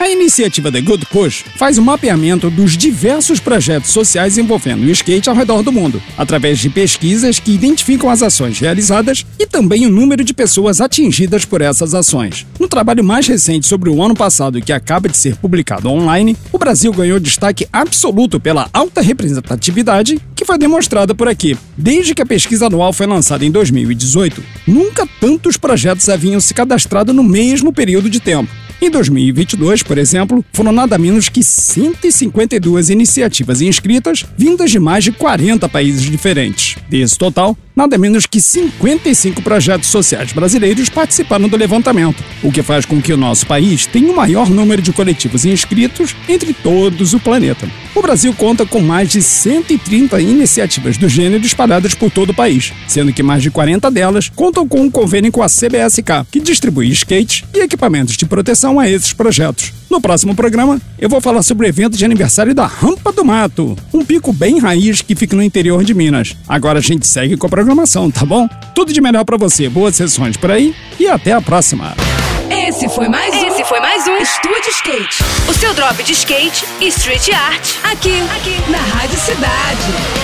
A iniciativa The Good Push faz o um mapeamento dos diversos projetos sociais envolvendo o skate ao redor do mundo, através de pesquisas que identificam as ações realizadas e também o número de pessoas atingidas por essas ações. No trabalho mais recente sobre o ano passado, que acaba de ser publicado online, o Brasil ganhou destaque absoluto pela alta representatividade que foi demonstrada por aqui. Desde que a pesquisa anual foi lançada em 2018, nunca tantos projetos haviam se cadastrado no mesmo período de tempo. Em 2022, por exemplo, foram nada menos que 152 iniciativas inscritas, vindas de mais de 40 países diferentes. Desse total, nada menos que 55 projetos sociais brasileiros participaram do levantamento, o que faz com que o nosso país tenha o maior número de coletivos inscritos entre todos o planeta. O Brasil conta com mais de 130 iniciativas do gênero espalhadas por todo o país, sendo que mais de 40 delas contam com um convênio com a CBSK, que distribui skates e equipamentos de proteção a esses projetos. No próximo programa, eu vou falar sobre o evento de aniversário da Rampa do Mato, um pico bem raiz que fica no interior de Minas. Agora a gente segue com a programação, tá bom? Tudo de melhor para você, boas sessões por aí e até a próxima. Esse foi mais um. Esse foi mais um Estúdio Skate. O seu drop de skate e street art. Aqui, aqui na Rádio Cidade.